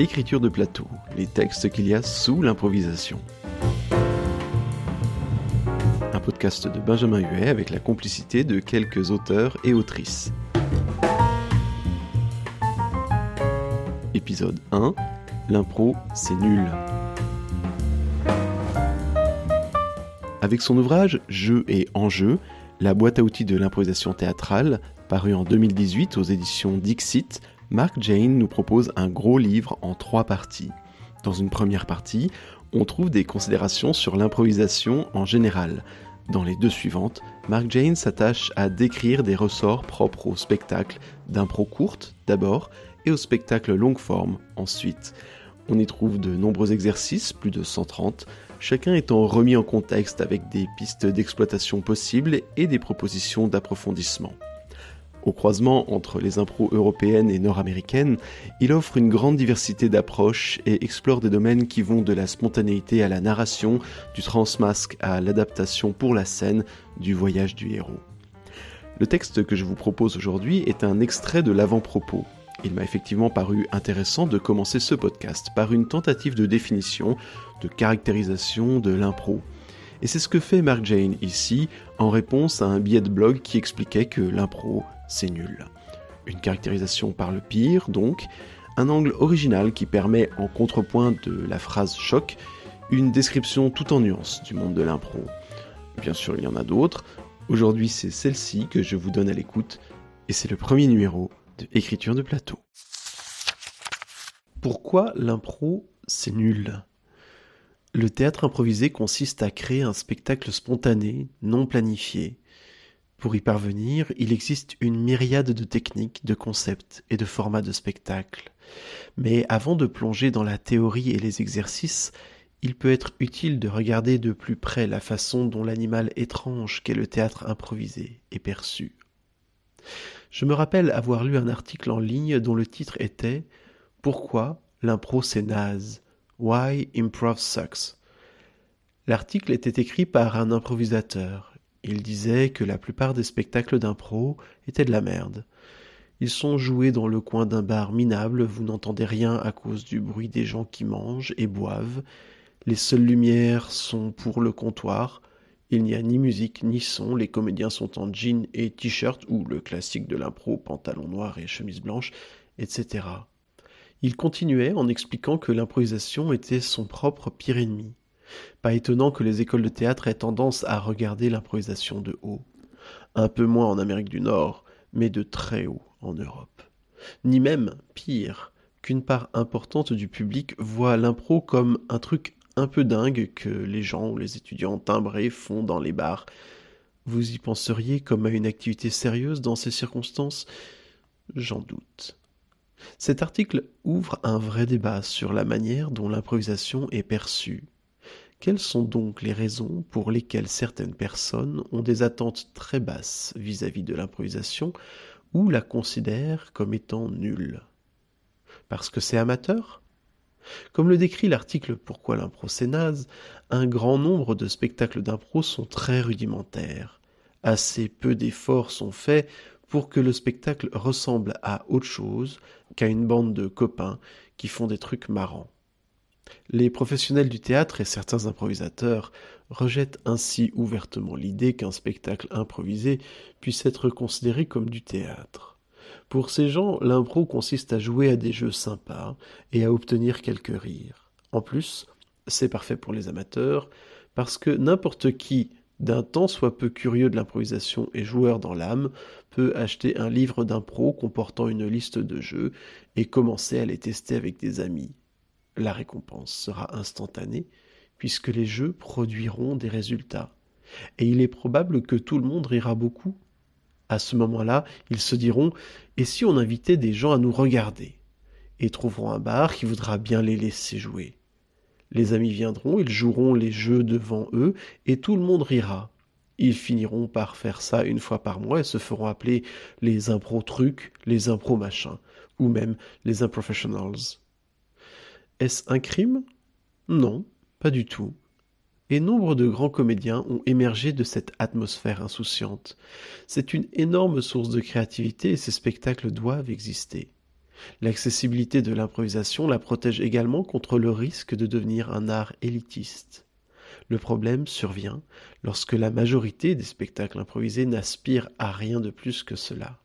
Écriture de plateau, les textes qu'il y a sous l'improvisation. Un podcast de Benjamin Huet avec la complicité de quelques auteurs et autrices. Épisode 1 L'impro, c'est nul. Avec son ouvrage Jeu et enjeu, la boîte à outils de l'improvisation théâtrale, paru en 2018 aux éditions Dixit, Mark Jane nous propose un gros livre en trois parties. Dans une première partie, on trouve des considérations sur l'improvisation en général. Dans les deux suivantes, Mark Jane s'attache à décrire des ressorts propres au spectacle, d'impro courte d'abord et au spectacle longue forme ensuite. On y trouve de nombreux exercices, plus de 130, chacun étant remis en contexte avec des pistes d'exploitation possibles et des propositions d'approfondissement. Au croisement entre les impros européennes et nord-américaines, il offre une grande diversité d'approches et explore des domaines qui vont de la spontanéité à la narration, du transmasque à l'adaptation pour la scène, du voyage du héros. Le texte que je vous propose aujourd'hui est un extrait de l'avant-propos. Il m'a effectivement paru intéressant de commencer ce podcast par une tentative de définition, de caractérisation de l'impro. Et c'est ce que fait Mark Jane ici, en réponse à un billet de blog qui expliquait que l'impro, c'est nul. Une caractérisation par le pire, donc, un angle original qui permet, en contrepoint de la phrase choc, une description tout en nuances du monde de l'impro. Bien sûr, il y en a d'autres. Aujourd'hui, c'est celle-ci que je vous donne à l'écoute, et c'est le premier numéro de Écriture de plateau. Pourquoi l'impro, c'est nul? Le théâtre improvisé consiste à créer un spectacle spontané, non planifié, pour y parvenir, il existe une myriade de techniques, de concepts et de formats de spectacle. Mais avant de plonger dans la théorie et les exercices, il peut être utile de regarder de plus près la façon dont l'animal étrange qu'est le théâtre improvisé est perçu. Je me rappelle avoir lu un article en ligne dont le titre était Pourquoi l'impro c'est naze? Why improv sucks? L'article était écrit par un improvisateur, il disait que la plupart des spectacles d'impro étaient de la merde. Ils sont joués dans le coin d'un bar minable, vous n'entendez rien à cause du bruit des gens qui mangent et boivent. Les seules lumières sont pour le comptoir. Il n'y a ni musique ni son, les comédiens sont en jean et t-shirt ou le classique de l'impro, pantalon noir et chemise blanche, etc. Il continuait en expliquant que l'improvisation était son propre pire ennemi. Pas étonnant que les écoles de théâtre aient tendance à regarder l'improvisation de haut. Un peu moins en Amérique du Nord, mais de très haut en Europe. Ni même, pire, qu'une part importante du public voit l'impro comme un truc un peu dingue que les gens ou les étudiants timbrés font dans les bars. Vous y penseriez comme à une activité sérieuse dans ces circonstances? J'en doute. Cet article ouvre un vrai débat sur la manière dont l'improvisation est perçue quelles sont donc les raisons pour lesquelles certaines personnes ont des attentes très basses vis-à-vis de l'improvisation ou la considèrent comme étant nulle Parce que c'est amateur? Comme le décrit l'article Pourquoi l'impro c'est naze, un grand nombre de spectacles d'impro sont très rudimentaires. Assez peu d'efforts sont faits pour que le spectacle ressemble à autre chose qu'à une bande de copains qui font des trucs marrants. Les professionnels du théâtre et certains improvisateurs rejettent ainsi ouvertement l'idée qu'un spectacle improvisé puisse être considéré comme du théâtre. Pour ces gens, l'impro consiste à jouer à des jeux sympas et à obtenir quelques rires. En plus, c'est parfait pour les amateurs, parce que n'importe qui, d'un temps soit peu curieux de l'improvisation et joueur dans l'âme, peut acheter un livre d'impro comportant une liste de jeux et commencer à les tester avec des amis la récompense sera instantanée, puisque les jeux produiront des résultats. Et il est probable que tout le monde rira beaucoup. À ce moment-là, ils se diront Et si on invitait des gens à nous regarder? Et trouveront un bar qui voudra bien les laisser jouer. Les amis viendront, ils joueront les jeux devant eux, et tout le monde rira. Ils finiront par faire ça une fois par mois et se feront appeler les impro trucs, les impro machins, ou même les improfessionals. Est-ce un crime? Non, pas du tout. Et nombre de grands comédiens ont émergé de cette atmosphère insouciante. C'est une énorme source de créativité et ces spectacles doivent exister. L'accessibilité de l'improvisation la protège également contre le risque de devenir un art élitiste. Le problème survient lorsque la majorité des spectacles improvisés n'aspirent à rien de plus que cela.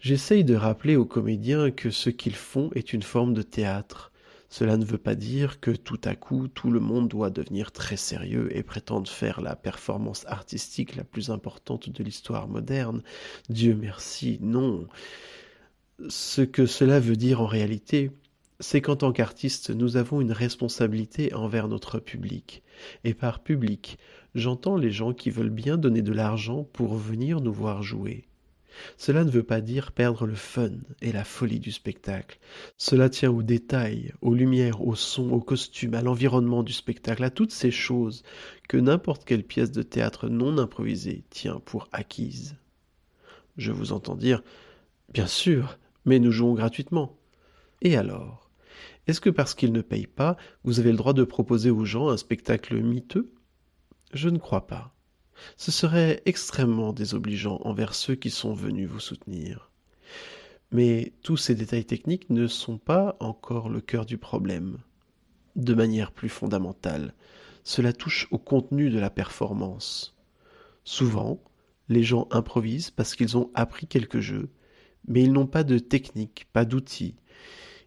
J'essaye de rappeler aux comédiens que ce qu'ils font est une forme de théâtre. Cela ne veut pas dire que tout à coup tout le monde doit devenir très sérieux et prétendre faire la performance artistique la plus importante de l'histoire moderne. Dieu merci, non. Ce que cela veut dire en réalité, c'est qu'en tant qu'artiste, nous avons une responsabilité envers notre public. Et par public, j'entends les gens qui veulent bien donner de l'argent pour venir nous voir jouer. Cela ne veut pas dire perdre le fun et la folie du spectacle. Cela tient aux détails, aux lumières, au son, aux costumes, à l'environnement du spectacle, à toutes ces choses que n'importe quelle pièce de théâtre non improvisée tient pour acquise. Je vous entends dire Bien sûr, mais nous jouons gratuitement. Et alors? Est-ce que parce qu'ils ne payent pas, vous avez le droit de proposer aux gens un spectacle miteux? Je ne crois pas. Ce serait extrêmement désobligeant envers ceux qui sont venus vous soutenir. Mais tous ces détails techniques ne sont pas encore le cœur du problème. De manière plus fondamentale, cela touche au contenu de la performance. Souvent, les gens improvisent parce qu'ils ont appris quelques jeux, mais ils n'ont pas de technique, pas d'outils.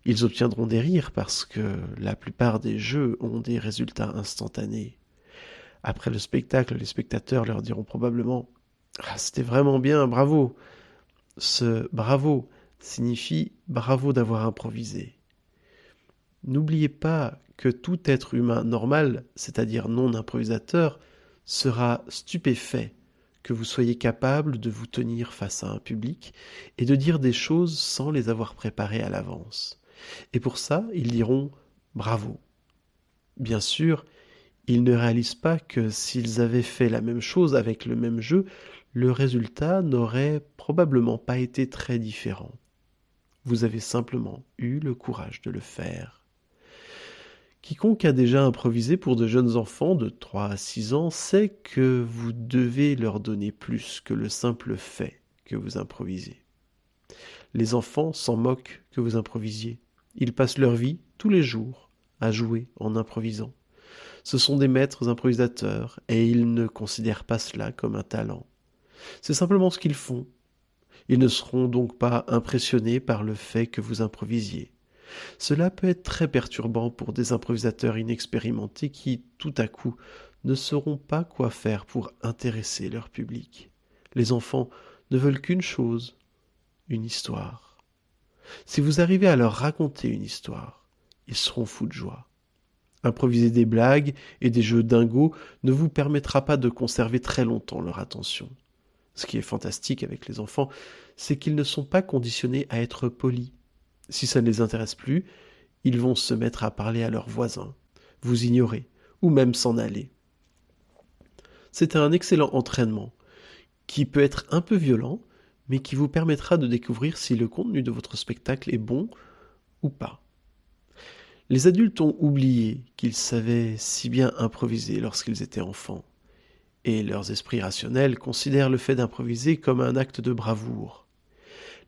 Ils obtiendront des rires parce que la plupart des jeux ont des résultats instantanés. Après le spectacle, les spectateurs leur diront probablement ah, C'était vraiment bien, bravo. Ce bravo signifie bravo d'avoir improvisé. N'oubliez pas que tout être humain normal, c'est-à-dire non improvisateur, sera stupéfait que vous soyez capable de vous tenir face à un public et de dire des choses sans les avoir préparées à l'avance. Et pour ça, ils diront bravo. Bien sûr, ils ne réalisent pas que s'ils avaient fait la même chose avec le même jeu, le résultat n'aurait probablement pas été très différent. Vous avez simplement eu le courage de le faire. Quiconque a déjà improvisé pour de jeunes enfants de 3 à 6 ans sait que vous devez leur donner plus que le simple fait que vous improvisez. Les enfants s'en moquent que vous improvisiez. Ils passent leur vie, tous les jours, à jouer en improvisant. Ce sont des maîtres improvisateurs, et ils ne considèrent pas cela comme un talent. C'est simplement ce qu'ils font. Ils ne seront donc pas impressionnés par le fait que vous improvisiez. Cela peut être très perturbant pour des improvisateurs inexpérimentés qui, tout à coup, ne sauront pas quoi faire pour intéresser leur public. Les enfants ne veulent qu'une chose, une histoire. Si vous arrivez à leur raconter une histoire, ils seront fous de joie. Improviser des blagues et des jeux dingos ne vous permettra pas de conserver très longtemps leur attention. Ce qui est fantastique avec les enfants, c'est qu'ils ne sont pas conditionnés à être polis. Si ça ne les intéresse plus, ils vont se mettre à parler à leurs voisins, vous ignorer, ou même s'en aller. C'est un excellent entraînement, qui peut être un peu violent, mais qui vous permettra de découvrir si le contenu de votre spectacle est bon ou pas. Les adultes ont oublié qu'ils savaient si bien improviser lorsqu'ils étaient enfants, et leurs esprits rationnels considèrent le fait d'improviser comme un acte de bravoure.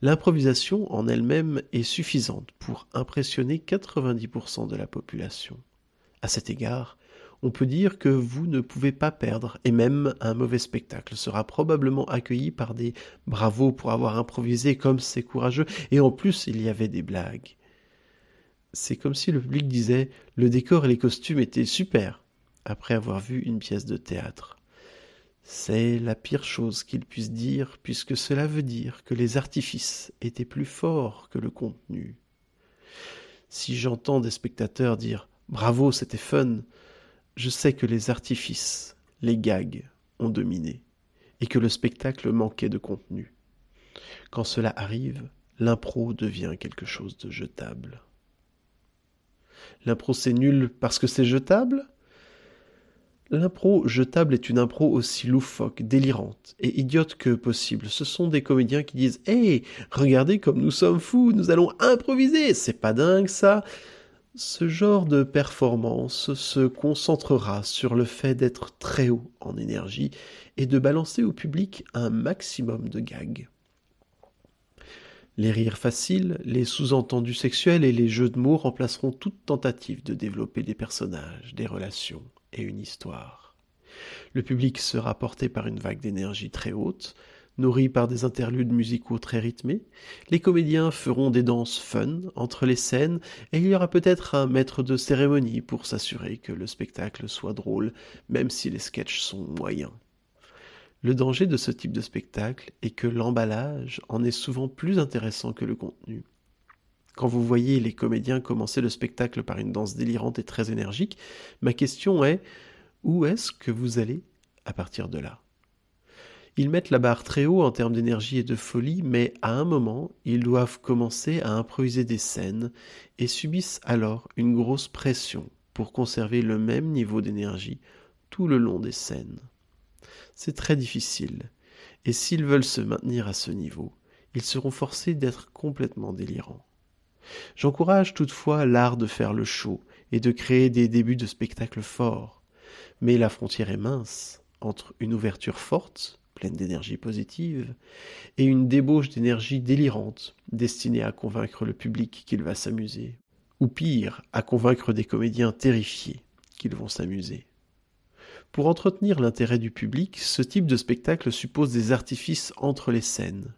L'improvisation en elle-même est suffisante pour impressionner 90% de la population. À cet égard, on peut dire que vous ne pouvez pas perdre, et même un mauvais spectacle sera probablement accueilli par des bravos pour avoir improvisé comme c'est courageux, et en plus il y avait des blagues c'est comme si le public disait le décor et les costumes étaient super après avoir vu une pièce de théâtre. C'est la pire chose qu'il puisse dire puisque cela veut dire que les artifices étaient plus forts que le contenu. Si j'entends des spectateurs dire bravo, c'était fun, je sais que les artifices, les gags ont dominé et que le spectacle manquait de contenu. Quand cela arrive, l'impro devient quelque chose de jetable. L'impro c'est nul parce que c'est jetable L'impro jetable est une impro aussi loufoque, délirante et idiote que possible. Ce sont des comédiens qui disent Hé, regardez comme nous sommes fous, nous allons improviser, c'est pas dingue ça Ce genre de performance se concentrera sur le fait d'être très haut en énergie et de balancer au public un maximum de gags. Les rires faciles, les sous-entendus sexuels et les jeux de mots remplaceront toute tentative de développer des personnages, des relations et une histoire. Le public sera porté par une vague d'énergie très haute, nourrie par des interludes musicaux très rythmés. Les comédiens feront des danses fun entre les scènes et il y aura peut-être un maître de cérémonie pour s'assurer que le spectacle soit drôle, même si les sketchs sont moyens. Le danger de ce type de spectacle est que l'emballage en est souvent plus intéressant que le contenu. Quand vous voyez les comédiens commencer le spectacle par une danse délirante et très énergique, ma question est où est-ce que vous allez à partir de là? Ils mettent la barre très haut en termes d'énergie et de folie, mais à un moment, ils doivent commencer à improviser des scènes et subissent alors une grosse pression pour conserver le même niveau d'énergie tout le long des scènes. C'est très difficile, et s'ils veulent se maintenir à ce niveau, ils seront forcés d'être complètement délirants. J'encourage toutefois l'art de faire le show et de créer des débuts de spectacles forts, mais la frontière est mince entre une ouverture forte, pleine d'énergie positive, et une débauche d'énergie délirante, destinée à convaincre le public qu'il va s'amuser, ou pire, à convaincre des comédiens terrifiés qu'ils vont s'amuser. Pour entretenir l'intérêt du public, ce type de spectacle suppose des artifices entre les scènes.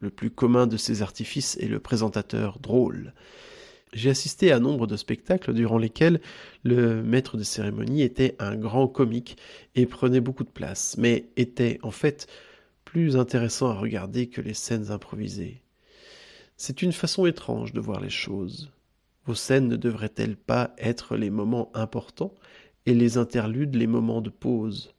Le plus commun de ces artifices est le présentateur drôle. J'ai assisté à nombre de spectacles durant lesquels le maître de cérémonie était un grand comique et prenait beaucoup de place, mais était en fait plus intéressant à regarder que les scènes improvisées. C'est une façon étrange de voir les choses. Vos scènes ne devraient-elles pas être les moments importants et les interludes les moments de pause.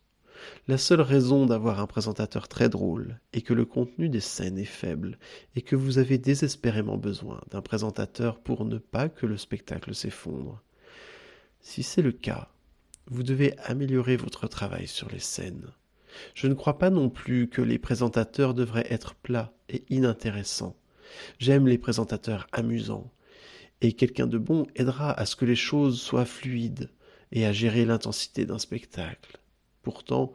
La seule raison d'avoir un présentateur très drôle est que le contenu des scènes est faible et que vous avez désespérément besoin d'un présentateur pour ne pas que le spectacle s'effondre. Si c'est le cas, vous devez améliorer votre travail sur les scènes. Je ne crois pas non plus que les présentateurs devraient être plats et inintéressants. J'aime les présentateurs amusants, et quelqu'un de bon aidera à ce que les choses soient fluides, et à gérer l'intensité d'un spectacle. Pourtant,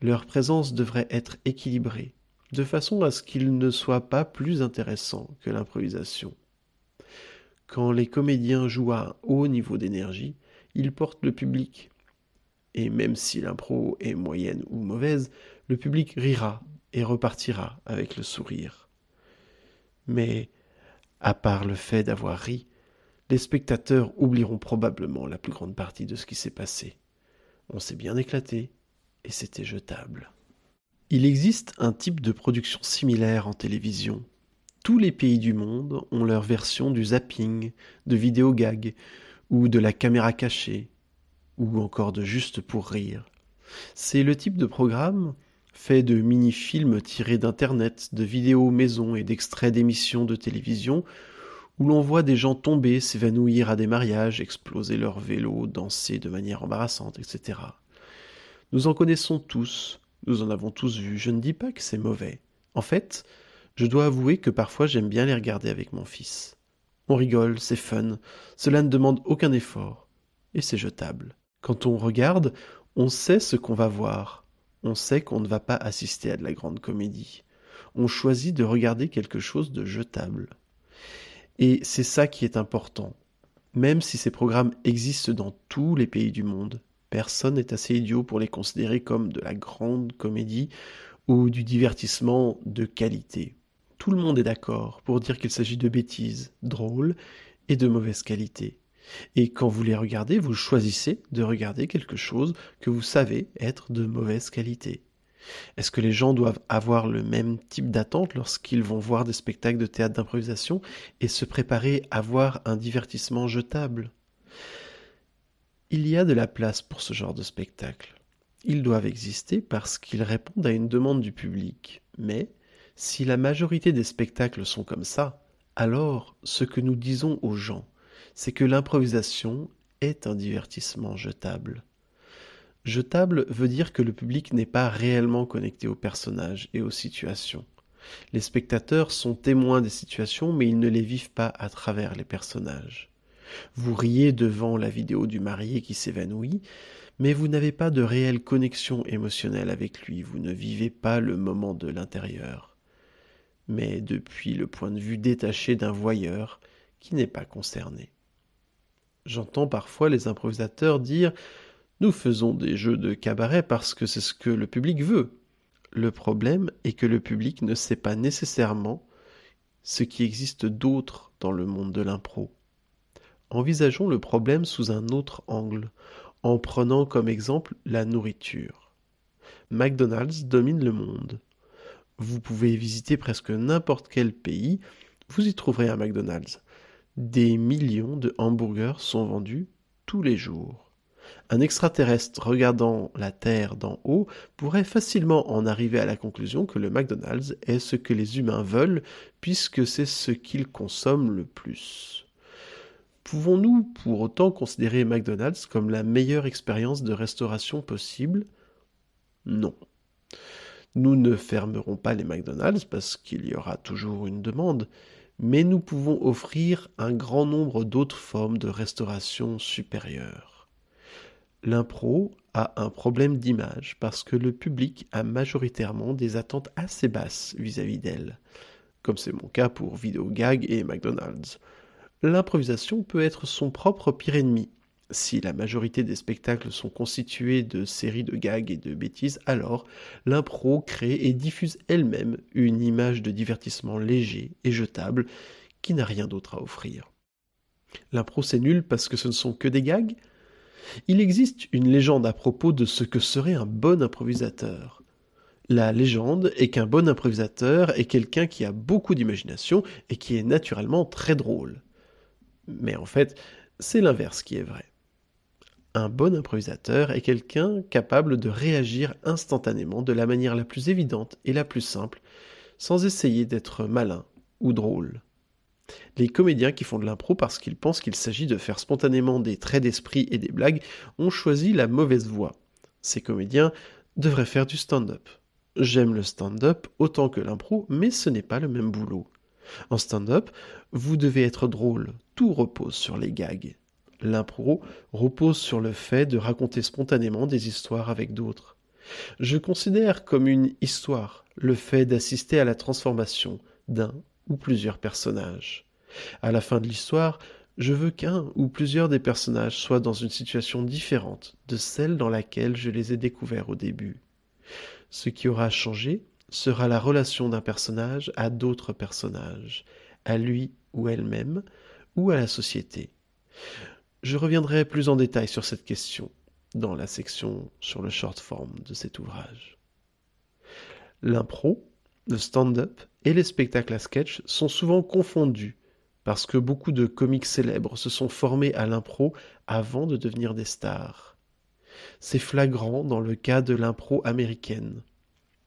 leur présence devrait être équilibrée, de façon à ce qu'ils ne soient pas plus intéressants que l'improvisation. Quand les comédiens jouent à un haut niveau d'énergie, ils portent le public. Et même si l'impro est moyenne ou mauvaise, le public rira et repartira avec le sourire. Mais, à part le fait d'avoir ri, les spectateurs oublieront probablement la plus grande partie de ce qui s'est passé. On s'est bien éclaté, et c'était jetable. Il existe un type de production similaire en télévision. Tous les pays du monde ont leur version du zapping, de vidéo gag, ou de la caméra cachée, ou encore de juste pour rire. C'est le type de programme fait de mini-films tirés d'Internet, de vidéos maison et d'extraits d'émissions de télévision où l'on voit des gens tomber, s'évanouir à des mariages, exploser leur vélo, danser de manière embarrassante, etc. Nous en connaissons tous, nous en avons tous vu, je ne dis pas que c'est mauvais. En fait, je dois avouer que parfois j'aime bien les regarder avec mon fils. On rigole, c'est fun, cela ne demande aucun effort, et c'est jetable. Quand on regarde, on sait ce qu'on va voir, on sait qu'on ne va pas assister à de la grande comédie. On choisit de regarder quelque chose de jetable. Et c'est ça qui est important. Même si ces programmes existent dans tous les pays du monde, personne n'est assez idiot pour les considérer comme de la grande comédie ou du divertissement de qualité. Tout le monde est d'accord pour dire qu'il s'agit de bêtises drôles et de mauvaise qualité. Et quand vous les regardez, vous choisissez de regarder quelque chose que vous savez être de mauvaise qualité. Est-ce que les gens doivent avoir le même type d'attente lorsqu'ils vont voir des spectacles de théâtre d'improvisation et se préparer à voir un divertissement jetable? Il y a de la place pour ce genre de spectacle. Ils doivent exister parce qu'ils répondent à une demande du public. Mais si la majorité des spectacles sont comme ça, alors ce que nous disons aux gens, c'est que l'improvisation est un divertissement jetable. Jetable veut dire que le public n'est pas réellement connecté aux personnages et aux situations. Les spectateurs sont témoins des situations, mais ils ne les vivent pas à travers les personnages. Vous riez devant la vidéo du marié qui s'évanouit, mais vous n'avez pas de réelle connexion émotionnelle avec lui, vous ne vivez pas le moment de l'intérieur. mais depuis le point de vue détaché d'un voyeur qui n'est pas concerné. J'entends parfois les improvisateurs dire Nous faisons des jeux de cabaret parce que c'est ce que le public veut. Le problème est que le public ne sait pas nécessairement ce qui existe d'autre dans le monde de l'impro. Envisageons le problème sous un autre angle, en prenant comme exemple la nourriture. McDonald's domine le monde. Vous pouvez visiter presque n'importe quel pays, vous y trouverez un McDonald's. Des millions de hamburgers sont vendus tous les jours. Un extraterrestre regardant la Terre d'en haut pourrait facilement en arriver à la conclusion que le McDonald's est ce que les humains veulent puisque c'est ce qu'ils consomment le plus. Pouvons-nous pour autant considérer McDonald's comme la meilleure expérience de restauration possible? Non. Nous ne fermerons pas les McDonald's parce qu'il y aura toujours une demande, mais nous pouvons offrir un grand nombre d'autres formes de restauration supérieure. L'impro a un problème d'image parce que le public a majoritairement des attentes assez basses vis-à-vis d'elle, comme c'est mon cas pour Videogag et McDonald's. L'improvisation peut être son propre pire ennemi, si la majorité des spectacles sont constitués de séries de gags et de bêtises, alors l'impro crée et diffuse elle-même une image de divertissement léger et jetable qui n'a rien d'autre à offrir. L'impro c'est nul parce que ce ne sont que des gags Il existe une légende à propos de ce que serait un bon improvisateur. La légende est qu'un bon improvisateur est quelqu'un qui a beaucoup d'imagination et qui est naturellement très drôle. Mais en fait, c'est l'inverse qui est vrai. Un bon improvisateur est quelqu'un capable de réagir instantanément de la manière la plus évidente et la plus simple, sans essayer d'être malin ou drôle. Les comédiens qui font de l'impro parce qu'ils pensent qu'il s'agit de faire spontanément des traits d'esprit et des blagues ont choisi la mauvaise voie. Ces comédiens devraient faire du stand-up. J'aime le stand-up autant que l'impro, mais ce n'est pas le même boulot. En stand-up, vous devez être drôle, tout repose sur les gags. L'impro repose sur le fait de raconter spontanément des histoires avec d'autres. Je considère comme une histoire le fait d'assister à la transformation d'un ou plusieurs personnages. À la fin de l'histoire, je veux qu'un ou plusieurs des personnages soient dans une situation différente de celle dans laquelle je les ai découverts au début. Ce qui aura changé sera la relation d'un personnage à d'autres personnages, à lui ou elle-même, ou à la société. Je reviendrai plus en détail sur cette question dans la section sur le short form de cet ouvrage. L'impro, le stand-up et les spectacles à sketch sont souvent confondus parce que beaucoup de comiques célèbres se sont formés à l'impro avant de devenir des stars. C'est flagrant dans le cas de l'impro américaine.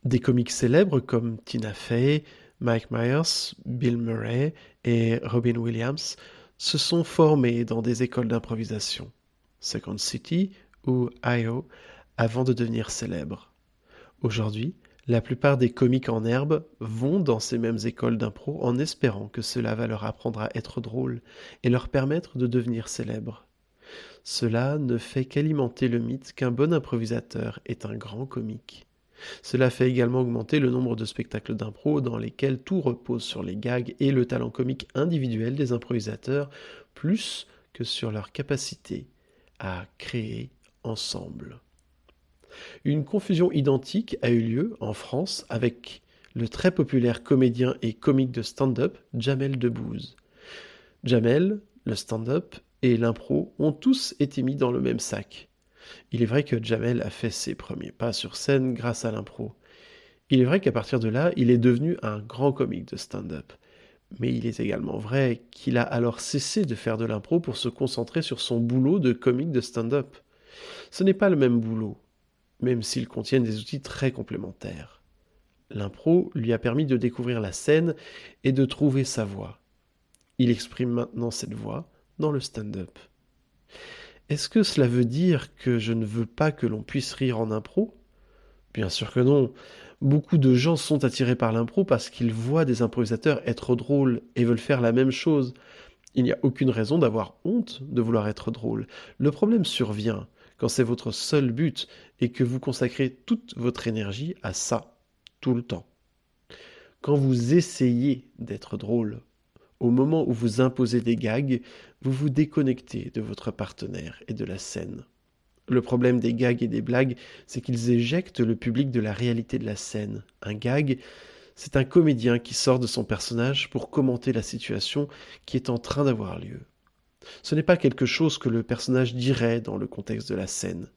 Des comiques célèbres comme Tina Fey, Mike Myers, Bill Murray et Robin Williams se sont formés dans des écoles d'improvisation, Second City ou IO, avant de devenir célèbres. Aujourd'hui, la plupart des comiques en herbe vont dans ces mêmes écoles d'impro en espérant que cela va leur apprendre à être drôles et leur permettre de devenir célèbres. Cela ne fait qu'alimenter le mythe qu'un bon improvisateur est un grand comique. Cela fait également augmenter le nombre de spectacles d'impro dans lesquels tout repose sur les gags et le talent comique individuel des improvisateurs, plus que sur leur capacité à créer ensemble. Une confusion identique a eu lieu en France avec le très populaire comédien et comique de stand-up Jamel Debbouze. Jamel, le stand-up et l'impro ont tous été mis dans le même sac. Il est vrai que Jamel a fait ses premiers pas sur scène grâce à l'impro. Il est vrai qu'à partir de là, il est devenu un grand comique de stand-up. Mais il est également vrai qu'il a alors cessé de faire de l'impro pour se concentrer sur son boulot de comique de stand-up. Ce n'est pas le même boulot, même s'ils contiennent des outils très complémentaires. L'impro lui a permis de découvrir la scène et de trouver sa voix. Il exprime maintenant cette voix dans le stand-up. Est-ce que cela veut dire que je ne veux pas que l'on puisse rire en impro? Bien sûr que non. Beaucoup de gens sont attirés par l'impro parce qu'ils voient des improvisateurs être drôles et veulent faire la même chose. Il n'y a aucune raison d'avoir honte de vouloir être drôle. Le problème survient quand c'est votre seul but et que vous consacrez toute votre énergie à ça, tout le temps. Quand vous essayez d'être drôle, au moment où vous imposez des gags, vous vous déconnectez de votre partenaire et de la scène. Le problème des gags et des blagues, c'est qu'ils éjectent le public de la réalité de la scène. Un gag, c'est un comédien qui sort de son personnage pour commenter la situation qui est en train d'avoir lieu. Ce n'est pas quelque chose que le personnage dirait dans le contexte de la scène.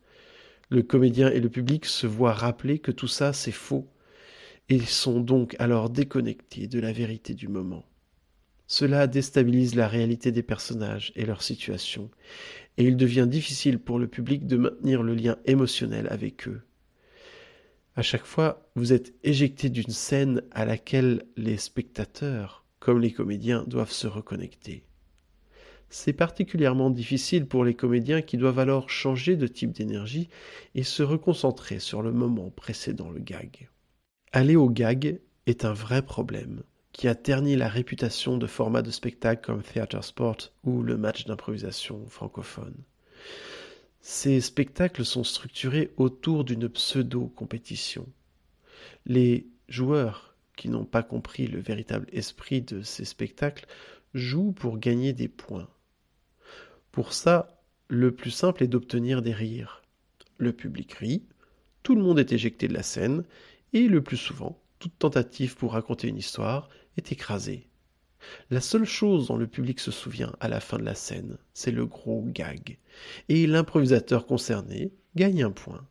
Le comédien et le public se voient rappeler que tout ça c'est faux, et sont donc alors déconnectés de la vérité du moment. Cela déstabilise la réalité des personnages et leur situation, et il devient difficile pour le public de maintenir le lien émotionnel avec eux. À chaque fois, vous êtes éjecté d'une scène à laquelle les spectateurs, comme les comédiens, doivent se reconnecter. C'est particulièrement difficile pour les comédiens qui doivent alors changer de type d'énergie et se reconcentrer sur le moment précédent le gag. Aller au gag est un vrai problème qui a terni la réputation de formats de spectacles comme Theater Sport ou le match d'improvisation francophone. Ces spectacles sont structurés autour d'une pseudo-compétition. Les joueurs qui n'ont pas compris le véritable esprit de ces spectacles jouent pour gagner des points. Pour ça, le plus simple est d'obtenir des rires. Le public rit, tout le monde est éjecté de la scène, et le plus souvent, toute tentative pour raconter une histoire est écrasée. La seule chose dont le public se souvient à la fin de la scène, c'est le gros gag, et l'improvisateur concerné gagne un point.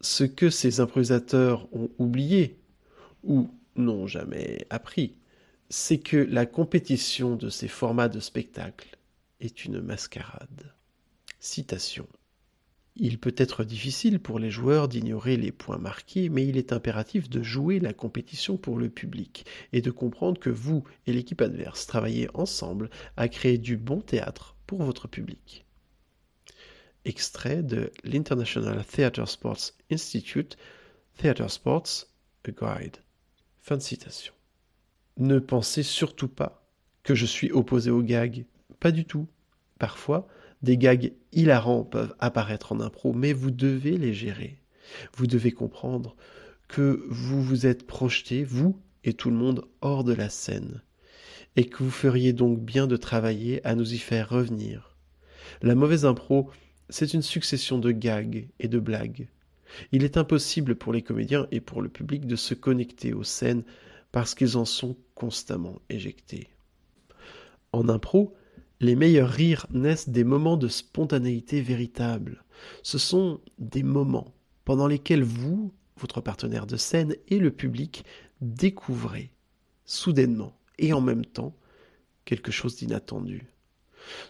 Ce que ces improvisateurs ont oublié, ou n'ont jamais appris, c'est que la compétition de ces formats de spectacle est une mascarade. Citation. Il peut être difficile pour les joueurs d'ignorer les points marqués, mais il est impératif de jouer la compétition pour le public et de comprendre que vous et l'équipe adverse travaillez ensemble à créer du bon théâtre pour votre public. Extrait de l'International Theatre Sports Institute, Theatre Sports, a Guide. Fin de citation. Ne pensez surtout pas que je suis opposé aux gags. Pas du tout. Parfois, des gags hilarants peuvent apparaître en impro, mais vous devez les gérer. Vous devez comprendre que vous vous êtes projeté, vous et tout le monde, hors de la scène, et que vous feriez donc bien de travailler à nous y faire revenir. La mauvaise impro, c'est une succession de gags et de blagues. Il est impossible pour les comédiens et pour le public de se connecter aux scènes parce qu'ils en sont constamment éjectés. En impro, les meilleurs rires naissent des moments de spontanéité véritable. Ce sont des moments pendant lesquels vous, votre partenaire de scène et le public découvrez soudainement et en même temps quelque chose d'inattendu.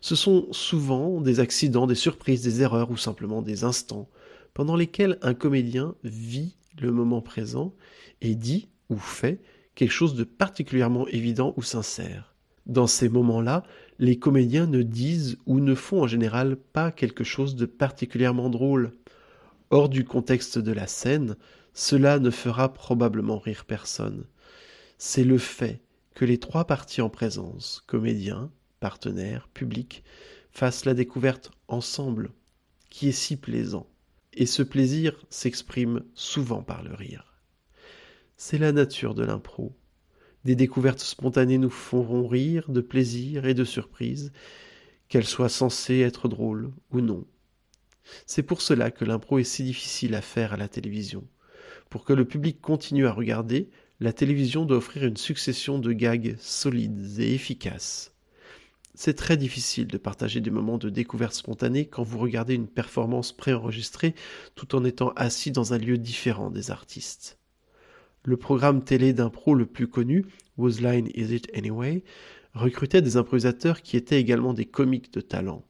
Ce sont souvent des accidents, des surprises, des erreurs ou simplement des instants pendant lesquels un comédien vit le moment présent et dit ou fait quelque chose de particulièrement évident ou sincère. Dans ces moments-là, les comédiens ne disent ou ne font en général pas quelque chose de particulièrement drôle. Hors du contexte de la scène, cela ne fera probablement rire personne. C'est le fait que les trois parties en présence, comédiens, partenaires, public, fassent la découverte ensemble, qui est si plaisant. Et ce plaisir s'exprime souvent par le rire. C'est la nature de l'impro, des découvertes spontanées nous feront rire de plaisir et de surprise, qu'elles soient censées être drôles ou non. C'est pour cela que l'impro est si difficile à faire à la télévision. Pour que le public continue à regarder, la télévision doit offrir une succession de gags solides et efficaces. C'est très difficile de partager des moments de découverte spontanée quand vous regardez une performance préenregistrée tout en étant assis dans un lieu différent des artistes. Le programme télé d'impro le plus connu, Whose Line Is It Anyway, recrutait des improvisateurs qui étaient également des comiques de talent.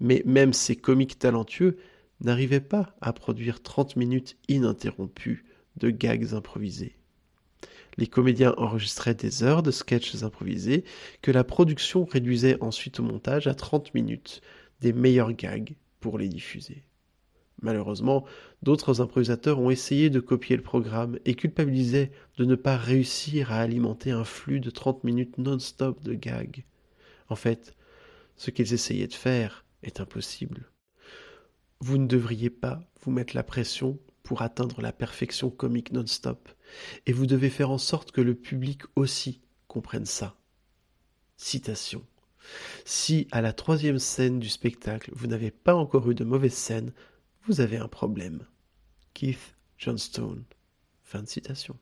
Mais même ces comiques talentueux n'arrivaient pas à produire 30 minutes ininterrompues de gags improvisés. Les comédiens enregistraient des heures de sketchs improvisés que la production réduisait ensuite au montage à 30 minutes, des meilleurs gags pour les diffuser. Malheureusement, d'autres improvisateurs ont essayé de copier le programme et culpabilisaient de ne pas réussir à alimenter un flux de 30 minutes non-stop de gags. En fait, ce qu'ils essayaient de faire est impossible. Vous ne devriez pas vous mettre la pression pour atteindre la perfection comique non-stop. Et vous devez faire en sorte que le public aussi comprenne ça. Citation. Si à la troisième scène du spectacle vous n'avez pas encore eu de mauvaise scène, vous avez un problème. Keith Johnstone. Fin de citation.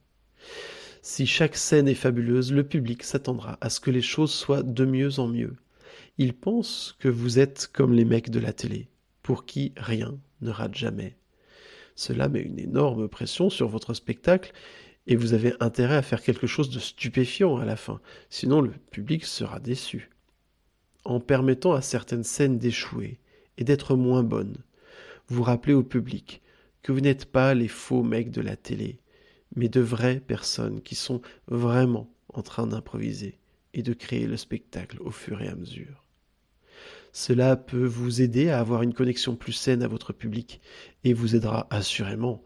Si chaque scène est fabuleuse, le public s'attendra à ce que les choses soient de mieux en mieux. Il pense que vous êtes comme les mecs de la télé, pour qui rien ne rate jamais. Cela met une énorme pression sur votre spectacle et vous avez intérêt à faire quelque chose de stupéfiant à la fin, sinon le public sera déçu. En permettant à certaines scènes d'échouer et d'être moins bonnes, vous rappelez au public que vous n'êtes pas les faux mecs de la télé, mais de vraies personnes qui sont vraiment en train d'improviser et de créer le spectacle au fur et à mesure. Cela peut vous aider à avoir une connexion plus saine à votre public et vous aidera assurément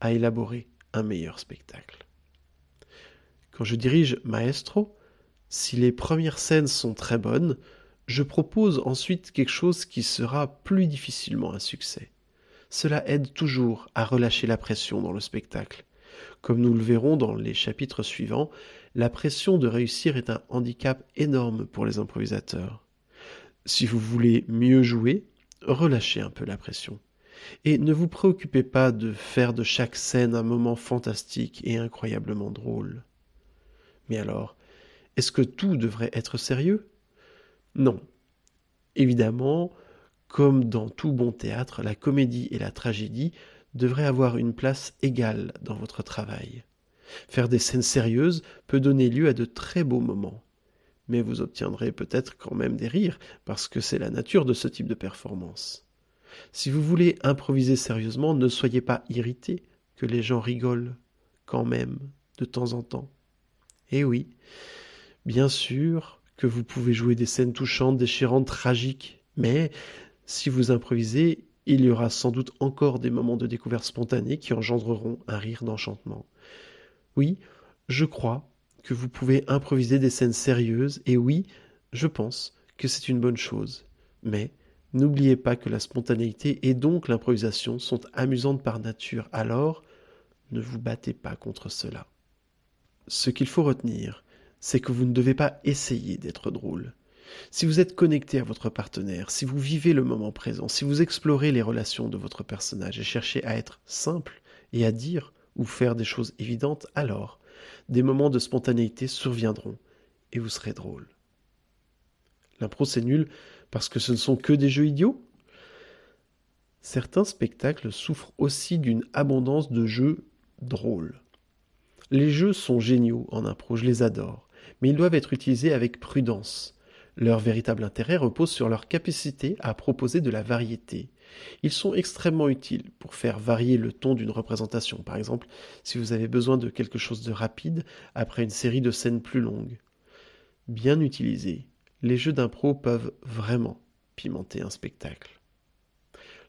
à élaborer un meilleur spectacle. Quand je dirige Maestro, si les premières scènes sont très bonnes, je propose ensuite quelque chose qui sera plus difficilement un succès. Cela aide toujours à relâcher la pression dans le spectacle. Comme nous le verrons dans les chapitres suivants, la pression de réussir est un handicap énorme pour les improvisateurs. Si vous voulez mieux jouer, relâchez un peu la pression. Et ne vous préoccupez pas de faire de chaque scène un moment fantastique et incroyablement drôle. Mais alors, est-ce que tout devrait être sérieux? Non. Évidemment, comme dans tout bon théâtre, la comédie et la tragédie devraient avoir une place égale dans votre travail. Faire des scènes sérieuses peut donner lieu à de très beaux moments mais vous obtiendrez peut-être quand même des rires, parce que c'est la nature de ce type de performance. Si vous voulez improviser sérieusement, ne soyez pas irrité que les gens rigolent quand même de temps en temps. Eh oui, bien sûr que vous pouvez jouer des scènes touchantes, déchirantes, tragiques, mais si vous improvisez, il y aura sans doute encore des moments de découverte spontanée qui engendreront un rire d'enchantement. Oui, je crois que vous pouvez improviser des scènes sérieuses, et oui, je pense que c'est une bonne chose. Mais n'oubliez pas que la spontanéité et donc l'improvisation sont amusantes par nature, alors ne vous battez pas contre cela. Ce qu'il faut retenir, c'est que vous ne devez pas essayer d'être drôle. Si vous êtes connecté à votre partenaire, si vous vivez le moment présent, si vous explorez les relations de votre personnage et cherchez à être simple et à dire ou faire des choses évidentes, alors des moments de spontanéité surviendront et vous serez drôle. L'impro c'est nul parce que ce ne sont que des jeux idiots Certains spectacles souffrent aussi d'une abondance de jeux drôles. Les jeux sont géniaux en impro, je les adore, mais ils doivent être utilisés avec prudence. Leur véritable intérêt repose sur leur capacité à proposer de la variété, ils sont extrêmement utiles pour faire varier le ton d'une représentation. Par exemple, si vous avez besoin de quelque chose de rapide après une série de scènes plus longues. Bien utilisés, les jeux d'impro peuvent vraiment pimenter un spectacle.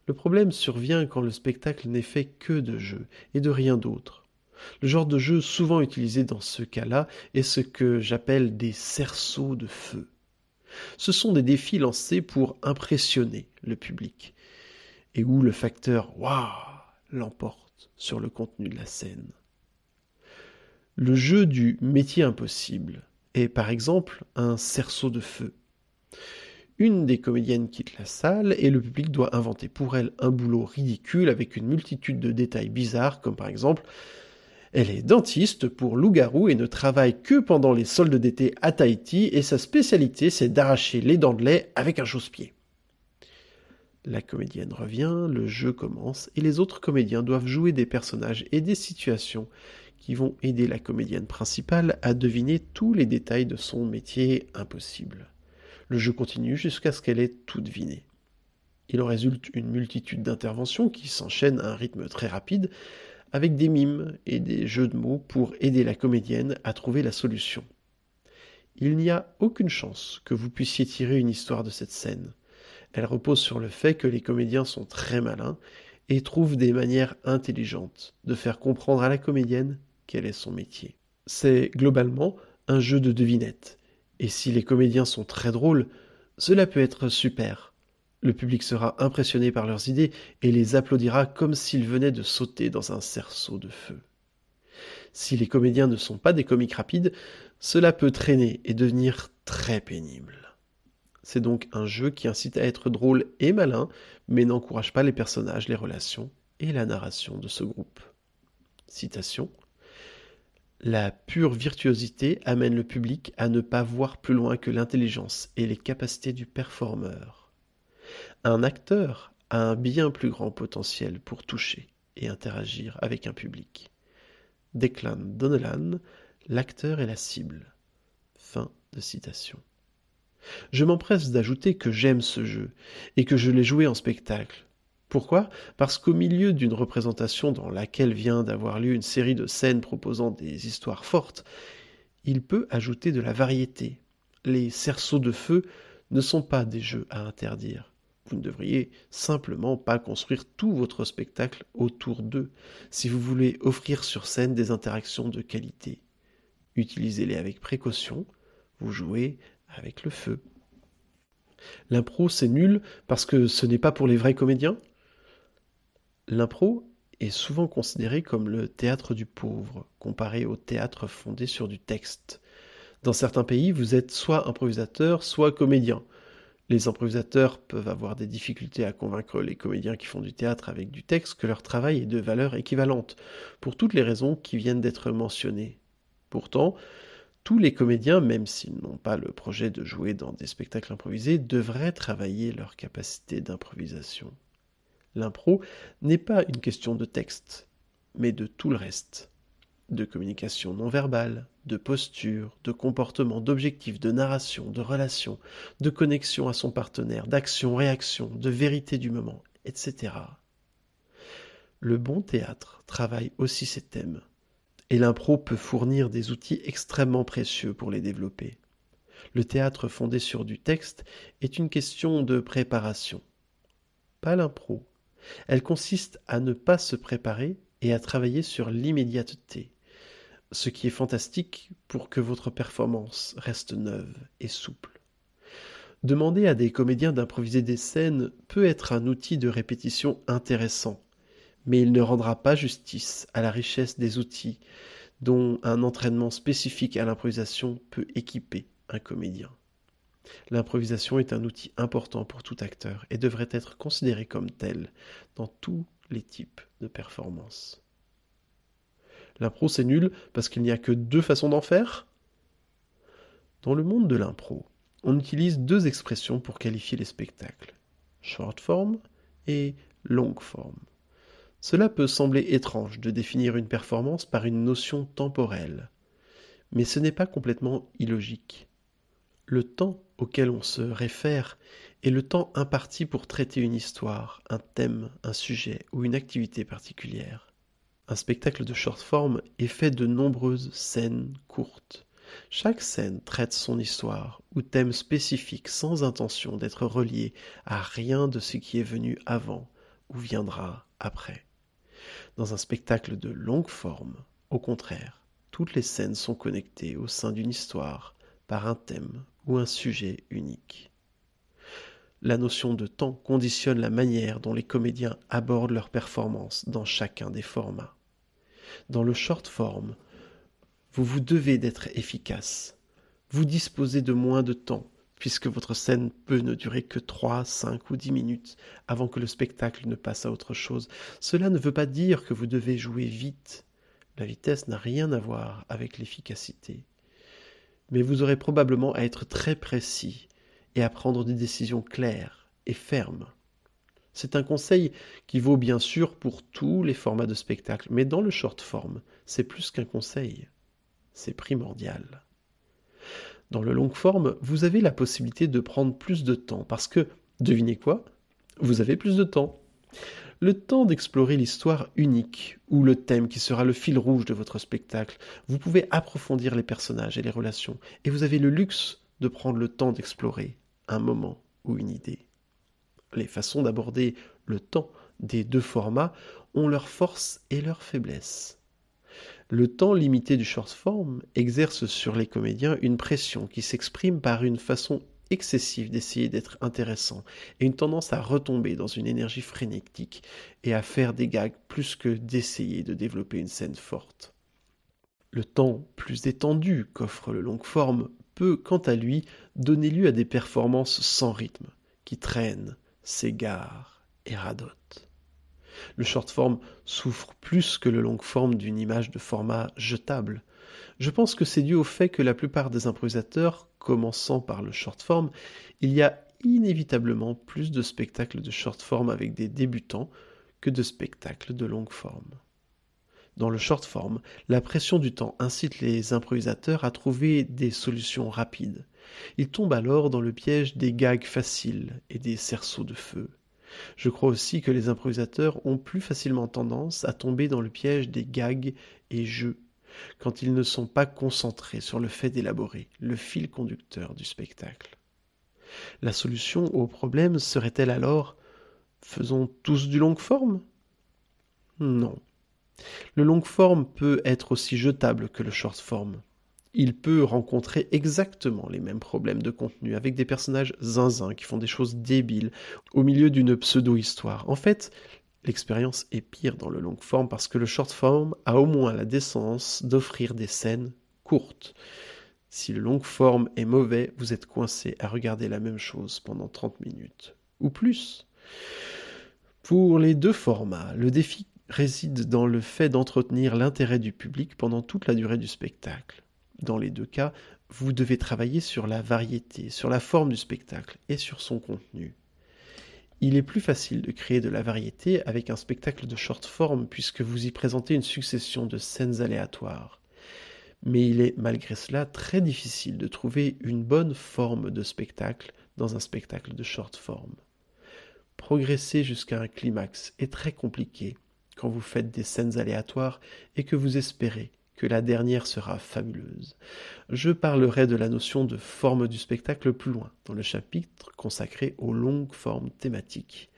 Le problème survient quand le spectacle n'est fait que de jeux et de rien d'autre. Le genre de jeu souvent utilisé dans ce cas-là est ce que j'appelle des cerceaux de feu. Ce sont des défis lancés pour impressionner le public et où le facteur waouh l'emporte sur le contenu de la scène. Le jeu du métier impossible est par exemple un cerceau de feu. Une des comédiennes quitte la salle et le public doit inventer pour elle un boulot ridicule avec une multitude de détails bizarres comme par exemple elle est dentiste pour loup-garou et ne travaille que pendant les soldes d'été à Tahiti et sa spécialité c'est d'arracher les dents de lait avec un chausse-pied. La comédienne revient, le jeu commence, et les autres comédiens doivent jouer des personnages et des situations qui vont aider la comédienne principale à deviner tous les détails de son métier impossible. Le jeu continue jusqu'à ce qu'elle ait tout deviné. Il en résulte une multitude d'interventions qui s'enchaînent à un rythme très rapide, avec des mimes et des jeux de mots pour aider la comédienne à trouver la solution. Il n'y a aucune chance que vous puissiez tirer une histoire de cette scène. Elle repose sur le fait que les comédiens sont très malins et trouvent des manières intelligentes de faire comprendre à la comédienne quel est son métier. C'est globalement un jeu de devinette. Et si les comédiens sont très drôles, cela peut être super. Le public sera impressionné par leurs idées et les applaudira comme s'ils venaient de sauter dans un cerceau de feu. Si les comédiens ne sont pas des comiques rapides, cela peut traîner et devenir très pénible. C'est donc un jeu qui incite à être drôle et malin, mais n'encourage pas les personnages, les relations et la narration de ce groupe. Citation. La pure virtuosité amène le public à ne pas voir plus loin que l'intelligence et les capacités du performeur. Un acteur a un bien plus grand potentiel pour toucher et interagir avec un public. Declan Donnellan, l'acteur est la cible. Fin de citation. Je m'empresse d'ajouter que j'aime ce jeu et que je l'ai joué en spectacle. Pourquoi? Parce qu'au milieu d'une représentation dans laquelle vient d'avoir lieu une série de scènes proposant des histoires fortes, il peut ajouter de la variété. Les cerceaux de feu ne sont pas des jeux à interdire. Vous ne devriez simplement pas construire tout votre spectacle autour d'eux si vous voulez offrir sur scène des interactions de qualité. Utilisez-les avec précaution, vous jouez avec le feu. L'impro, c'est nul parce que ce n'est pas pour les vrais comédiens L'impro est souvent considéré comme le théâtre du pauvre, comparé au théâtre fondé sur du texte. Dans certains pays, vous êtes soit improvisateur, soit comédien. Les improvisateurs peuvent avoir des difficultés à convaincre les comédiens qui font du théâtre avec du texte que leur travail est de valeur équivalente, pour toutes les raisons qui viennent d'être mentionnées. Pourtant, tous les comédiens, même s'ils n'ont pas le projet de jouer dans des spectacles improvisés, devraient travailler leur capacité d'improvisation. L'impro n'est pas une question de texte, mais de tout le reste. De communication non verbale, de posture, de comportement, d'objectif, de narration, de relation, de connexion à son partenaire, d'action-réaction, de vérité du moment, etc. Le bon théâtre travaille aussi ces thèmes, et l'impro peut fournir des outils extrêmement précieux pour les développer. Le théâtre fondé sur du texte est une question de préparation, pas l'impro. Elle consiste à ne pas se préparer et à travailler sur l'immédiateté, ce qui est fantastique pour que votre performance reste neuve et souple. Demander à des comédiens d'improviser des scènes peut être un outil de répétition intéressant, mais il ne rendra pas justice à la richesse des outils dont un entraînement spécifique à l'improvisation peut équiper un comédien. L'improvisation est un outil important pour tout acteur et devrait être considéré comme tel dans tous les types de performances. L'impro c'est nul parce qu'il n'y a que deux façons d'en faire Dans le monde de l'impro, on utilise deux expressions pour qualifier les spectacles, short form et long form. Cela peut sembler étrange de définir une performance par une notion temporelle, mais ce n'est pas complètement illogique. Le temps auquel on se réfère est le temps imparti pour traiter une histoire, un thème, un sujet ou une activité particulière. Un spectacle de short form est fait de nombreuses scènes courtes. Chaque scène traite son histoire ou thème spécifique sans intention d'être relié à rien de ce qui est venu avant ou viendra après. Dans un spectacle de longue forme, au contraire, toutes les scènes sont connectées au sein d'une histoire par un thème ou un sujet unique. La notion de temps conditionne la manière dont les comédiens abordent leur performance dans chacun des formats. Dans le short form, vous vous devez d'être efficace. Vous disposez de moins de temps, puisque votre scène peut ne durer que 3, 5 ou 10 minutes avant que le spectacle ne passe à autre chose. Cela ne veut pas dire que vous devez jouer vite. La vitesse n'a rien à voir avec l'efficacité mais vous aurez probablement à être très précis et à prendre des décisions claires et fermes. C'est un conseil qui vaut bien sûr pour tous les formats de spectacle, mais dans le short form, c'est plus qu'un conseil, c'est primordial. Dans le long form, vous avez la possibilité de prendre plus de temps parce que, devinez quoi Vous avez plus de temps le temps d'explorer l'histoire unique ou le thème qui sera le fil rouge de votre spectacle. Vous pouvez approfondir les personnages et les relations, et vous avez le luxe de prendre le temps d'explorer un moment ou une idée. Les façons d'aborder le temps des deux formats ont leurs forces et leurs faiblesses. Le temps limité du short form exerce sur les comédiens une pression qui s'exprime par une façon excessif d'essayer d'être intéressant et une tendance à retomber dans une énergie frénétique et à faire des gags plus que d'essayer de développer une scène forte. Le temps plus étendu qu'offre le long forme peut, quant à lui, donner lieu à des performances sans rythme, qui traînent, s'égarent et radotent. Le short form souffre plus que le long forme d'une image de format jetable. Je pense que c'est dû au fait que la plupart des improvisateurs, commençant par le short form, il y a inévitablement plus de spectacles de short form avec des débutants que de spectacles de longue forme. Dans le short form, la pression du temps incite les improvisateurs à trouver des solutions rapides. Ils tombent alors dans le piège des gags faciles et des cerceaux de feu. Je crois aussi que les improvisateurs ont plus facilement tendance à tomber dans le piège des gags et jeux, quand ils ne sont pas concentrés sur le fait d'élaborer le fil conducteur du spectacle. La solution au problème serait-elle alors faisons tous du long forme? Non. Le long forme peut être aussi jetable que le short form il peut rencontrer exactement les mêmes problèmes de contenu avec des personnages zinzins qui font des choses débiles au milieu d'une pseudo-histoire. En fait, l'expérience est pire dans le long form parce que le short form a au moins la décence d'offrir des scènes courtes. Si le long form est mauvais, vous êtes coincé à regarder la même chose pendant 30 minutes ou plus. Pour les deux formats, le défi réside dans le fait d'entretenir l'intérêt du public pendant toute la durée du spectacle. Dans les deux cas, vous devez travailler sur la variété, sur la forme du spectacle et sur son contenu. Il est plus facile de créer de la variété avec un spectacle de short form puisque vous y présentez une succession de scènes aléatoires. Mais il est malgré cela très difficile de trouver une bonne forme de spectacle dans un spectacle de short form. Progresser jusqu'à un climax est très compliqué quand vous faites des scènes aléatoires et que vous espérez la dernière sera fabuleuse. Je parlerai de la notion de forme du spectacle plus loin, dans le chapitre consacré aux longues formes thématiques.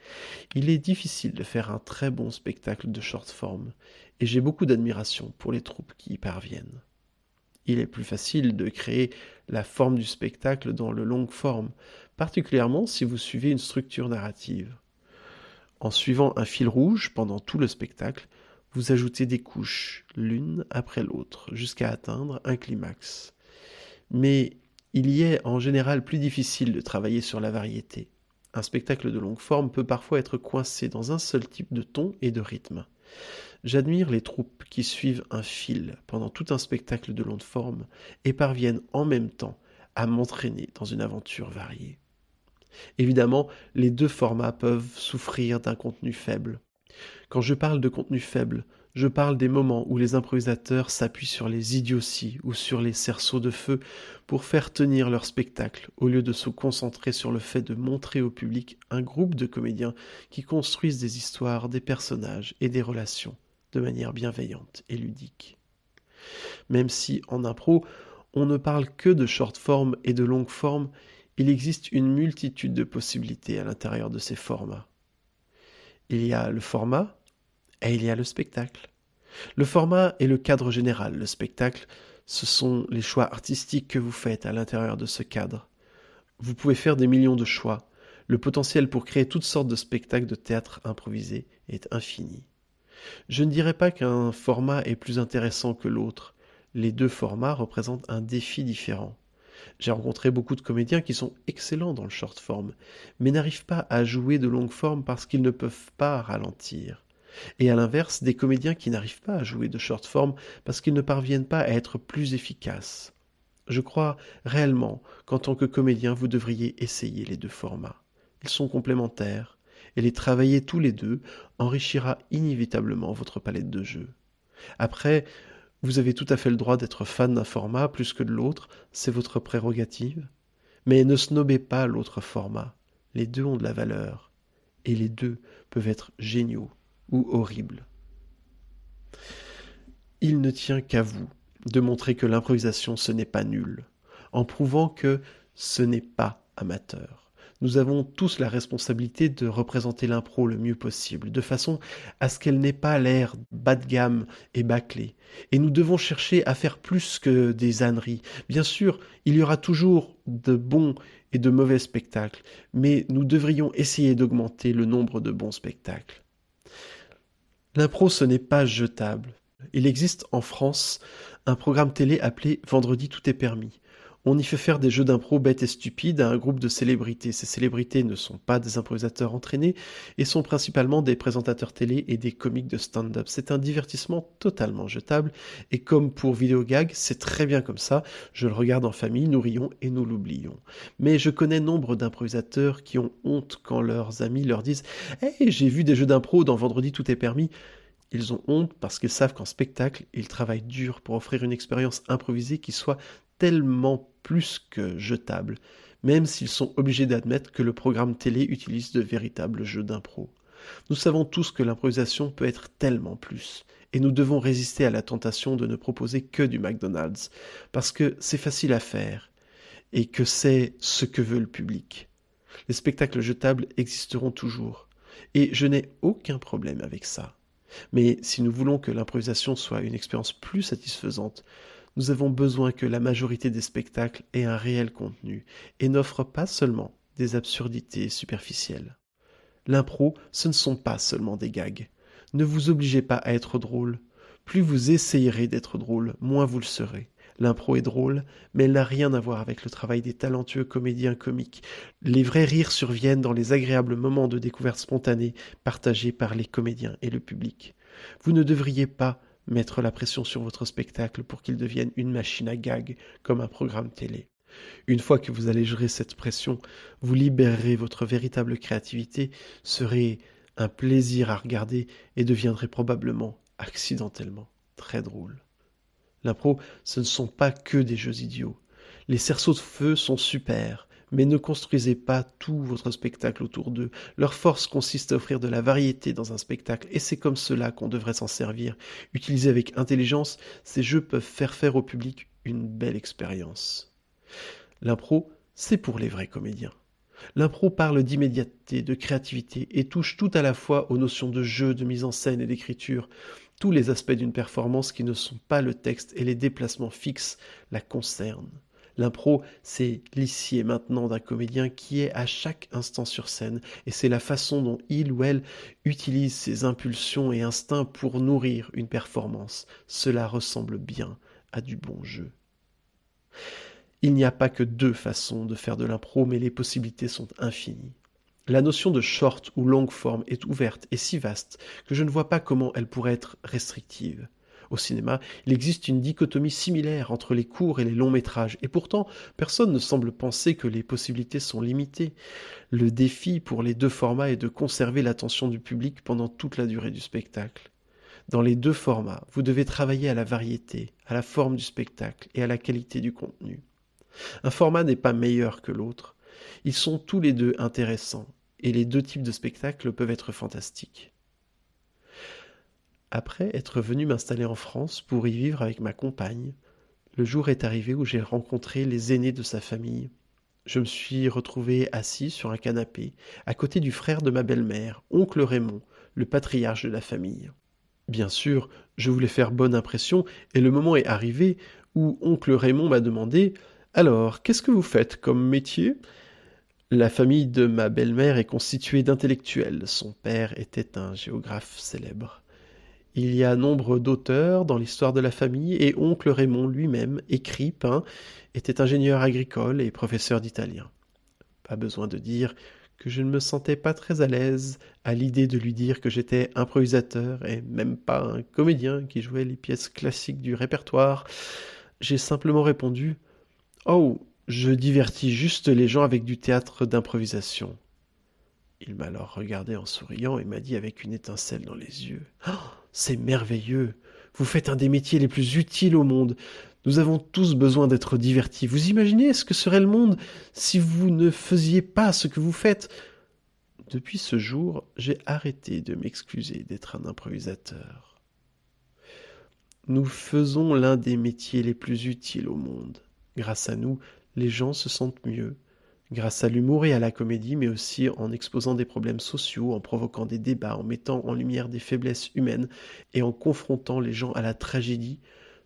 Il est difficile de faire un très bon spectacle de short form, et j'ai beaucoup d'admiration pour les troupes qui y parviennent. Il est plus facile de créer la forme du spectacle dans le long forme, particulièrement si vous suivez une structure narrative. En suivant un fil rouge pendant tout le spectacle, vous ajoutez des couches, l'une après l'autre, jusqu'à atteindre un climax. Mais il y est en général plus difficile de travailler sur la variété. Un spectacle de longue forme peut parfois être coincé dans un seul type de ton et de rythme. J'admire les troupes qui suivent un fil pendant tout un spectacle de longue forme et parviennent en même temps à m'entraîner dans une aventure variée. Évidemment, les deux formats peuvent souffrir d'un contenu faible. Quand je parle de contenu faible, je parle des moments où les improvisateurs s'appuient sur les idioties ou sur les cerceaux de feu pour faire tenir leur spectacle, au lieu de se concentrer sur le fait de montrer au public un groupe de comédiens qui construisent des histoires, des personnages et des relations de manière bienveillante et ludique. Même si, en impro, on ne parle que de short form et de longue forme, il existe une multitude de possibilités à l'intérieur de ces formats. Il y a le format et il y a le spectacle. Le format est le cadre général. Le spectacle, ce sont les choix artistiques que vous faites à l'intérieur de ce cadre. Vous pouvez faire des millions de choix. Le potentiel pour créer toutes sortes de spectacles de théâtre improvisés est infini. Je ne dirais pas qu'un format est plus intéressant que l'autre. Les deux formats représentent un défi différent. J'ai rencontré beaucoup de comédiens qui sont excellents dans le short form, mais n'arrivent pas à jouer de longue forme parce qu'ils ne peuvent pas ralentir. Et à l'inverse, des comédiens qui n'arrivent pas à jouer de short form parce qu'ils ne parviennent pas à être plus efficaces. Je crois réellement qu'en tant que comédien, vous devriez essayer les deux formats. Ils sont complémentaires, et les travailler tous les deux enrichira inévitablement votre palette de jeux. Après, vous avez tout à fait le droit d'être fan d'un format plus que de l'autre, c'est votre prérogative. Mais ne snobez pas l'autre format. Les deux ont de la valeur. Et les deux peuvent être géniaux ou horribles. Il ne tient qu'à vous de montrer que l'improvisation ce n'est pas nul, en prouvant que ce n'est pas amateur nous avons tous la responsabilité de représenter l'impro le mieux possible, de façon à ce qu'elle n'ait pas l'air bas de gamme et bâclée. Et nous devons chercher à faire plus que des âneries. Bien sûr, il y aura toujours de bons et de mauvais spectacles, mais nous devrions essayer d'augmenter le nombre de bons spectacles. L'impro, ce n'est pas jetable. Il existe en France un programme télé appelé Vendredi tout est permis. On y fait faire des jeux d'impro bêtes et stupides à un groupe de célébrités. Ces célébrités ne sont pas des improvisateurs entraînés et sont principalement des présentateurs télé et des comiques de stand-up. C'est un divertissement totalement jetable et comme pour Vidéogag, c'est très bien comme ça. Je le regarde en famille, nous rions et nous l'oublions. Mais je connais nombre d'improvisateurs qui ont honte quand leurs amis leur disent Hey, j'ai vu des jeux d'impro dans Vendredi tout est permis. Ils ont honte parce qu'ils savent qu'en spectacle, ils travaillent dur pour offrir une expérience improvisée qui soit tellement plus que jetable, même s'ils sont obligés d'admettre que le programme télé utilise de véritables jeux d'impro. Nous savons tous que l'improvisation peut être tellement plus, et nous devons résister à la tentation de ne proposer que du McDonald's, parce que c'est facile à faire, et que c'est ce que veut le public. Les spectacles jetables existeront toujours, et je n'ai aucun problème avec ça. Mais si nous voulons que l'improvisation soit une expérience plus satisfaisante, nous avons besoin que la majorité des spectacles aient un réel contenu et n'offrent pas seulement des absurdités superficielles. L'impro, ce ne sont pas seulement des gags. Ne vous obligez pas à être drôle. Plus vous essayerez d'être drôle, moins vous le serez. L'impro est drôle, mais elle n'a rien à voir avec le travail des talentueux comédiens comiques. Les vrais rires surviennent dans les agréables moments de découverte spontanée partagés par les comédiens et le public. Vous ne devriez pas mettre la pression sur votre spectacle pour qu'il devienne une machine à gag comme un programme télé. Une fois que vous allégerez cette pression, vous libérerez votre véritable créativité, serez un plaisir à regarder et deviendrez probablement, accidentellement, très drôle. L'impro, ce ne sont pas que des jeux idiots. Les cerceaux de feu sont super, mais ne construisez pas tout votre spectacle autour d'eux. Leur force consiste à offrir de la variété dans un spectacle, et c'est comme cela qu'on devrait s'en servir. Utilisés avec intelligence, ces jeux peuvent faire faire au public une belle expérience. L'impro, c'est pour les vrais comédiens. L'impro parle d'immédiateté, de créativité et touche tout à la fois aux notions de jeu, de mise en scène et d'écriture tous les aspects d'une performance qui ne sont pas le texte et les déplacements fixes la concernent. L'impro, c'est l'ici et maintenant d'un comédien qui est à chaque instant sur scène, et c'est la façon dont il ou elle utilise ses impulsions et instincts pour nourrir une performance. Cela ressemble bien à du bon jeu. Il n'y a pas que deux façons de faire de l'impro, mais les possibilités sont infinies. La notion de short ou longue forme est ouverte et si vaste que je ne vois pas comment elle pourrait être restrictive. Au cinéma, il existe une dichotomie similaire entre les courts et les longs métrages, et pourtant personne ne semble penser que les possibilités sont limitées. Le défi pour les deux formats est de conserver l'attention du public pendant toute la durée du spectacle. Dans les deux formats, vous devez travailler à la variété, à la forme du spectacle et à la qualité du contenu. Un format n'est pas meilleur que l'autre, ils sont tous les deux intéressants, et les deux types de spectacles peuvent être fantastiques. Après être venu m'installer en France pour y vivre avec ma compagne, le jour est arrivé où j'ai rencontré les aînés de sa famille. Je me suis retrouvé assis sur un canapé, à côté du frère de ma belle-mère, oncle Raymond, le patriarche de la famille. Bien sûr, je voulais faire bonne impression, et le moment est arrivé où oncle Raymond m'a demandé Alors, qu'est-ce que vous faites comme métier? La famille de ma belle-mère est constituée d'intellectuels. Son père était un géographe célèbre. Il y a nombre d'auteurs dans l'histoire de la famille et oncle Raymond lui-même, écrit, peint, était ingénieur agricole et professeur d'italien. Pas besoin de dire que je ne me sentais pas très à l'aise à l'idée de lui dire que j'étais improvisateur et même pas un comédien qui jouait les pièces classiques du répertoire. J'ai simplement répondu Oh, je divertis juste les gens avec du théâtre d'improvisation. Il m'a alors regardé en souriant et m'a dit avec une étincelle dans les yeux. Oh, c'est merveilleux. Vous faites un des métiers les plus utiles au monde. Nous avons tous besoin d'être divertis. Vous imaginez ce que serait le monde si vous ne faisiez pas ce que vous faites? Depuis ce jour, j'ai arrêté de m'excuser d'être un improvisateur. Nous faisons l'un des métiers les plus utiles au monde. Grâce à nous, les gens se sentent mieux, grâce à l'humour et à la comédie, mais aussi en exposant des problèmes sociaux, en provoquant des débats, en mettant en lumière des faiblesses humaines et en confrontant les gens à la tragédie,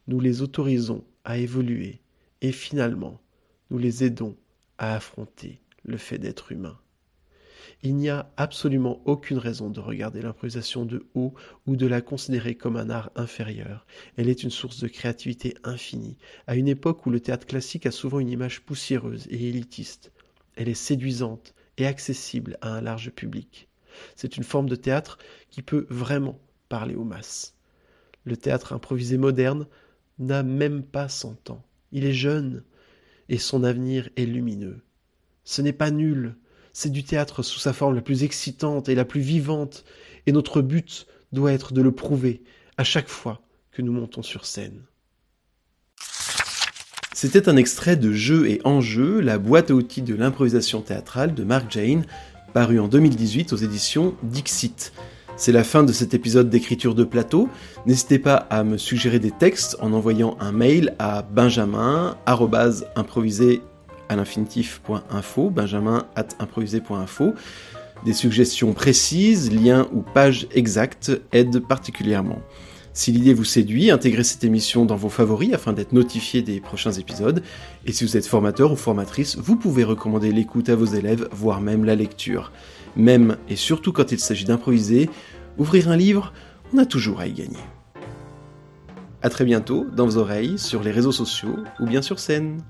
nous les autorisons à évoluer et finalement nous les aidons à affronter le fait d'être humain. Il n'y a absolument aucune raison de regarder l'improvisation de haut ou de la considérer comme un art inférieur. Elle est une source de créativité infinie, à une époque où le théâtre classique a souvent une image poussiéreuse et élitiste. Elle est séduisante et accessible à un large public. C'est une forme de théâtre qui peut vraiment parler aux masses. Le théâtre improvisé moderne n'a même pas cent ans. Il est jeune et son avenir est lumineux. Ce n'est pas nul, c'est du théâtre sous sa forme la plus excitante et la plus vivante, et notre but doit être de le prouver à chaque fois que nous montons sur scène. C'était un extrait de Jeu et Enjeu, la boîte à outils de l'improvisation théâtrale de Mark Jane, paru en 2018 aux éditions Dixit. C'est la fin de cet épisode d'écriture de plateau. N'hésitez pas à me suggérer des textes en envoyant un mail à benjamin à l'infinitif.info, benjamin. Des suggestions précises, liens ou pages exactes aident particulièrement. Si l'idée vous séduit, intégrez cette émission dans vos favoris afin d'être notifié des prochains épisodes. Et si vous êtes formateur ou formatrice, vous pouvez recommander l'écoute à vos élèves, voire même la lecture. Même et surtout quand il s'agit d'improviser, ouvrir un livre, on a toujours à y gagner. A très bientôt, dans vos oreilles, sur les réseaux sociaux ou bien sur scène.